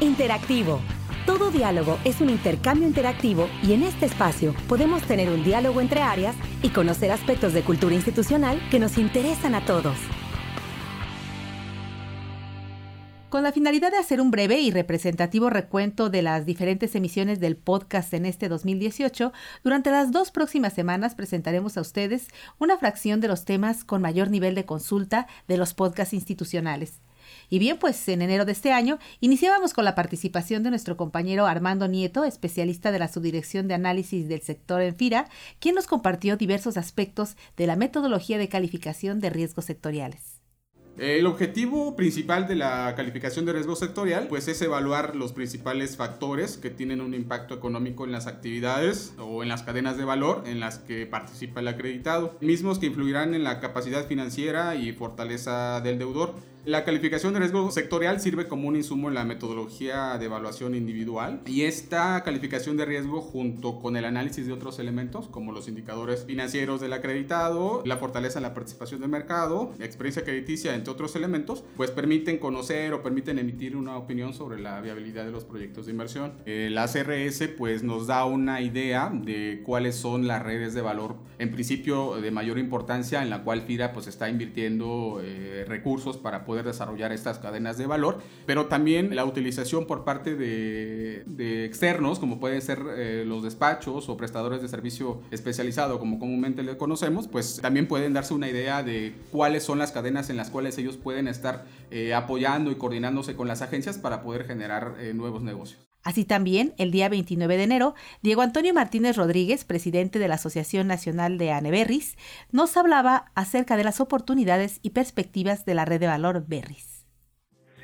Interactivo. Todo diálogo es un intercambio interactivo y en este espacio podemos tener un diálogo entre áreas y conocer aspectos de cultura institucional que nos interesan a todos. Con la finalidad de hacer un breve y representativo recuento de las diferentes emisiones del podcast en este 2018, durante las dos próximas semanas presentaremos a ustedes una fracción de los temas con mayor nivel de consulta de los podcasts institucionales. Y bien, pues en enero de este año iniciábamos con la participación de nuestro compañero Armando Nieto, especialista de la Subdirección de Análisis del Sector en FIRA, quien nos compartió diversos aspectos de la metodología de calificación de riesgos sectoriales. El objetivo principal de la calificación de riesgo sectorial pues es evaluar los principales factores que tienen un impacto económico en las actividades o en las cadenas de valor en las que participa el acreditado, mismos que influirán en la capacidad financiera y fortaleza del deudor. La calificación de riesgo sectorial sirve como un insumo en la metodología de evaluación individual y esta calificación de riesgo junto con el análisis de otros elementos como los indicadores financieros del acreditado, la fortaleza en la participación del mercado, la experiencia crediticia, entre otros elementos, pues permiten conocer o permiten emitir una opinión sobre la viabilidad de los proyectos de inversión. la CRS pues nos da una idea de cuáles son las redes de valor en principio de mayor importancia en la cual FIRA pues está invirtiendo eh, recursos para poder desarrollar estas cadenas de valor, pero también la utilización por parte de, externos, como pueden ser eh, los despachos o prestadores de servicio especializado, como comúnmente le conocemos, pues también pueden darse una idea de cuáles son las cadenas en las cuales ellos pueden estar eh, apoyando y coordinándose con las agencias para poder generar eh, nuevos negocios. Así también, el día 29 de enero, Diego Antonio Martínez Rodríguez, presidente de la Asociación Nacional de Aneberris, nos hablaba acerca de las oportunidades y perspectivas de la red de valor Berris.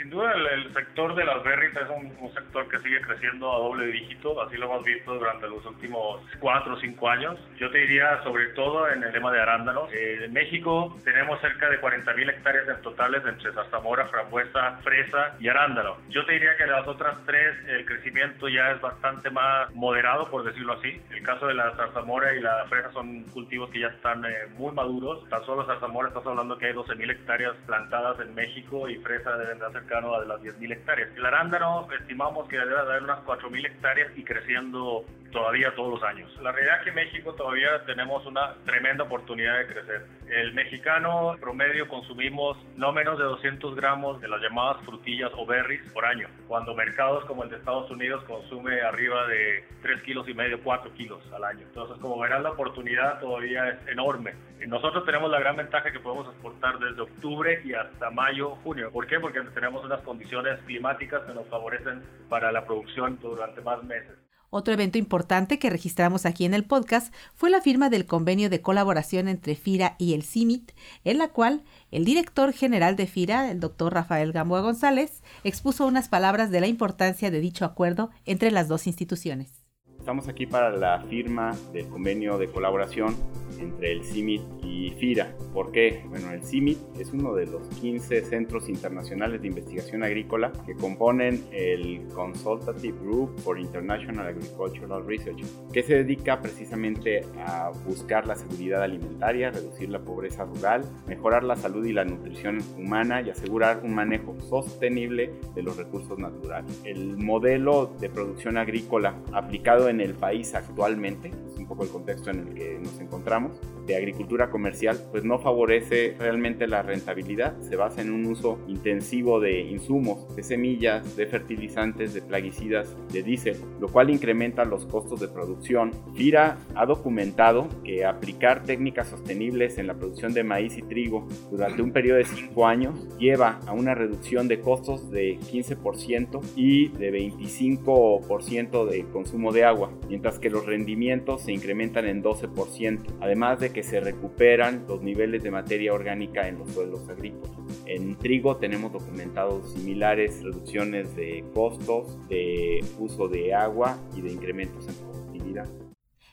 Sin duda el, sector de las berries es un, sector que sigue creciendo a doble dígito, así lo hemos visto durante los últimos cuatro o cinco años. Yo te diría sobre todo en el tema de arándanos. Eh, en México tenemos cerca de 40 mil hectáreas en totales entre zarzamora, frambuesa, fresa y arándano. Yo te diría que las otras tres el crecimiento ya es bastante más moderado, por decirlo así. El caso de la zarzamora y la fresa son cultivos que ya están eh, muy maduros. Tan solo zarzamora estás hablando que hay 12 mil hectáreas plantadas en México y fresa deben de cerca de las 10.000 hectáreas. El arándano estimamos que debe haber unas 4.000 hectáreas y creciendo todavía todos los años. La realidad es que en México todavía tenemos una tremenda oportunidad de crecer. El mexicano promedio consumimos no menos de 200 gramos de las llamadas frutillas o berries por año, cuando mercados como el de Estados Unidos consume arriba de 3 kilos y medio, 4 kilos al año. Entonces, como verán, la oportunidad todavía es enorme. Nosotros tenemos la gran ventaja que podemos exportar desde octubre y hasta mayo, junio. ¿Por qué? Porque tenemos unas condiciones climáticas que nos favorecen para la producción durante más meses. Otro evento importante que registramos aquí en el podcast fue la firma del convenio de colaboración entre FIRA y el CIMIT, en la cual el director general de FIRA, el doctor Rafael Gamboa González, expuso unas palabras de la importancia de dicho acuerdo entre las dos instituciones. Estamos aquí para la firma del convenio de colaboración entre el CIMIT y FIRA. ¿Por qué? Bueno, el CIMIT es uno de los 15 centros internacionales de investigación agrícola que componen el Consultative Group for International Agricultural Research, que se dedica precisamente a buscar la seguridad alimentaria, reducir la pobreza rural, mejorar la salud y la nutrición humana y asegurar un manejo sostenible de los recursos naturales. El modelo de producción agrícola aplicado en el país actualmente, es un poco el contexto en el que nos encontramos, vemos. De agricultura comercial, pues no favorece realmente la rentabilidad, se basa en un uso intensivo de insumos, de semillas, de fertilizantes, de plaguicidas, de diésel, lo cual incrementa los costos de producción. FIRA ha documentado que aplicar técnicas sostenibles en la producción de maíz y trigo durante un periodo de 5 años lleva a una reducción de costos de 15% y de 25% de consumo de agua mientras que los rendimientos se incrementan en 12%, además de que se recuperan los niveles de materia orgánica en los suelos agrícolas. En trigo tenemos documentados similares reducciones de costos, de uso de agua y de incrementos en productividad.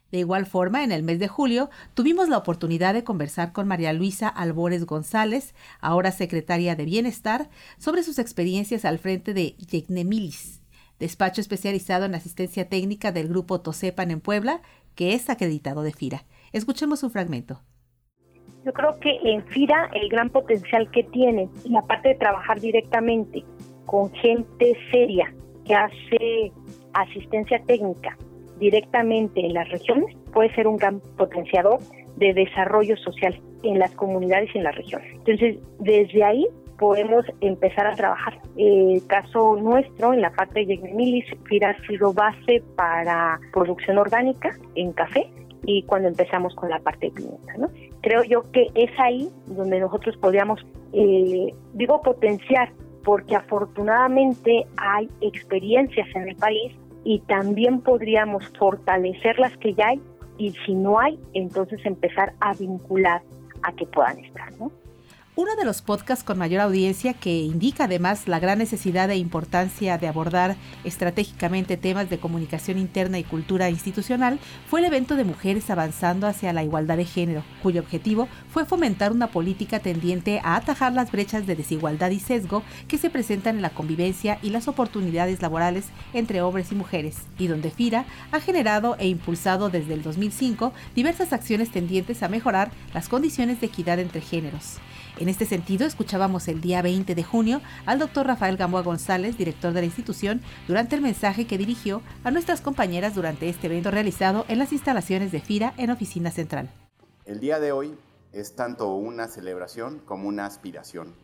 De igual forma, en el mes de julio tuvimos la oportunidad de conversar con María Luisa Albores González, ahora secretaria de Bienestar, sobre sus experiencias al frente de Yecnemilis, despacho especializado en asistencia técnica del grupo Tosepan en Puebla, que es acreditado de FIRA. Escuchemos un fragmento. Yo creo que en FIRA el gran potencial que tiene, la parte de trabajar directamente con gente seria, que hace asistencia técnica directamente en las regiones puede ser un gran potenciador de desarrollo social en las comunidades y en las regiones. Entonces, desde ahí podemos empezar a trabajar. El caso nuestro en la parte de Yegmemilis, FIRA ha sido base para producción orgánica en café y cuando empezamos con la parte de. ¿no? Creo yo que es ahí donde nosotros podríamos, eh, digo, potenciar, porque afortunadamente hay experiencias en el país y también podríamos fortalecer las que ya hay y si no hay, entonces empezar a vincular a que puedan estar, ¿no? Uno de los podcasts con mayor audiencia que indica además la gran necesidad e importancia de abordar estratégicamente temas de comunicación interna y cultura institucional fue el evento de Mujeres Avanzando hacia la Igualdad de Género, cuyo objetivo fue fomentar una política tendiente a atajar las brechas de desigualdad y sesgo que se presentan en la convivencia y las oportunidades laborales entre hombres y mujeres, y donde FIRA ha generado e impulsado desde el 2005 diversas acciones tendientes a mejorar las condiciones de equidad entre géneros. En este sentido, escuchábamos el día 20 de junio al doctor Rafael Gamboa González, director de la institución, durante el mensaje que dirigió a nuestras compañeras durante este evento realizado en las instalaciones de FIRA en Oficina Central. El día de hoy es tanto una celebración como una aspiración.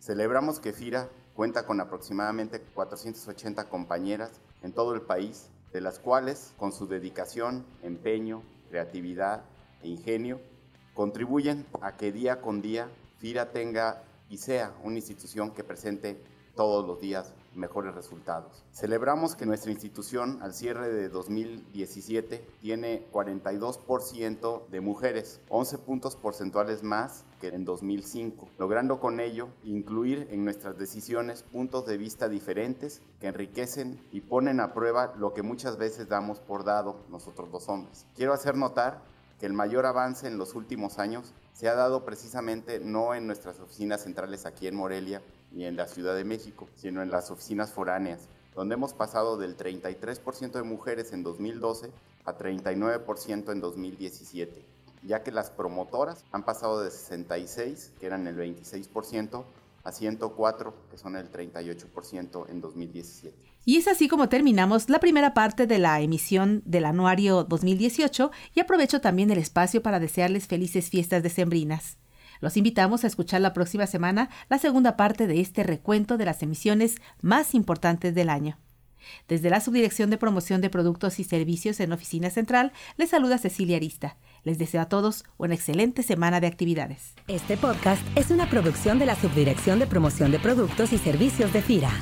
Celebramos que FIRA cuenta con aproximadamente 480 compañeras en todo el país, de las cuales, con su dedicación, empeño, creatividad e ingenio, contribuyen a que día con día FIRA tenga y sea una institución que presente todos los días mejores resultados. Celebramos que nuestra institución al cierre de 2017 tiene 42% de mujeres, 11 puntos porcentuales más que en 2005, logrando con ello incluir en nuestras decisiones puntos de vista diferentes que enriquecen y ponen a prueba lo que muchas veces damos por dado nosotros los hombres. Quiero hacer notar que el mayor avance en los últimos años se ha dado precisamente no en nuestras oficinas centrales aquí en Morelia ni en la Ciudad de México, sino en las oficinas foráneas, donde hemos pasado del 33% de mujeres en 2012 a 39% en 2017, ya que las promotoras han pasado de 66, que eran el 26%, a 104, que son el 38% en 2017. Y es así como terminamos la primera parte de la emisión del anuario 2018 y aprovecho también el espacio para desearles felices fiestas decembrinas. Los invitamos a escuchar la próxima semana la segunda parte de este recuento de las emisiones más importantes del año. Desde la Subdirección de Promoción de Productos y Servicios en Oficina Central, les saluda Cecilia Arista. Les deseo a todos una excelente semana de actividades. Este podcast es una producción de la Subdirección de Promoción de Productos y Servicios de FIRA.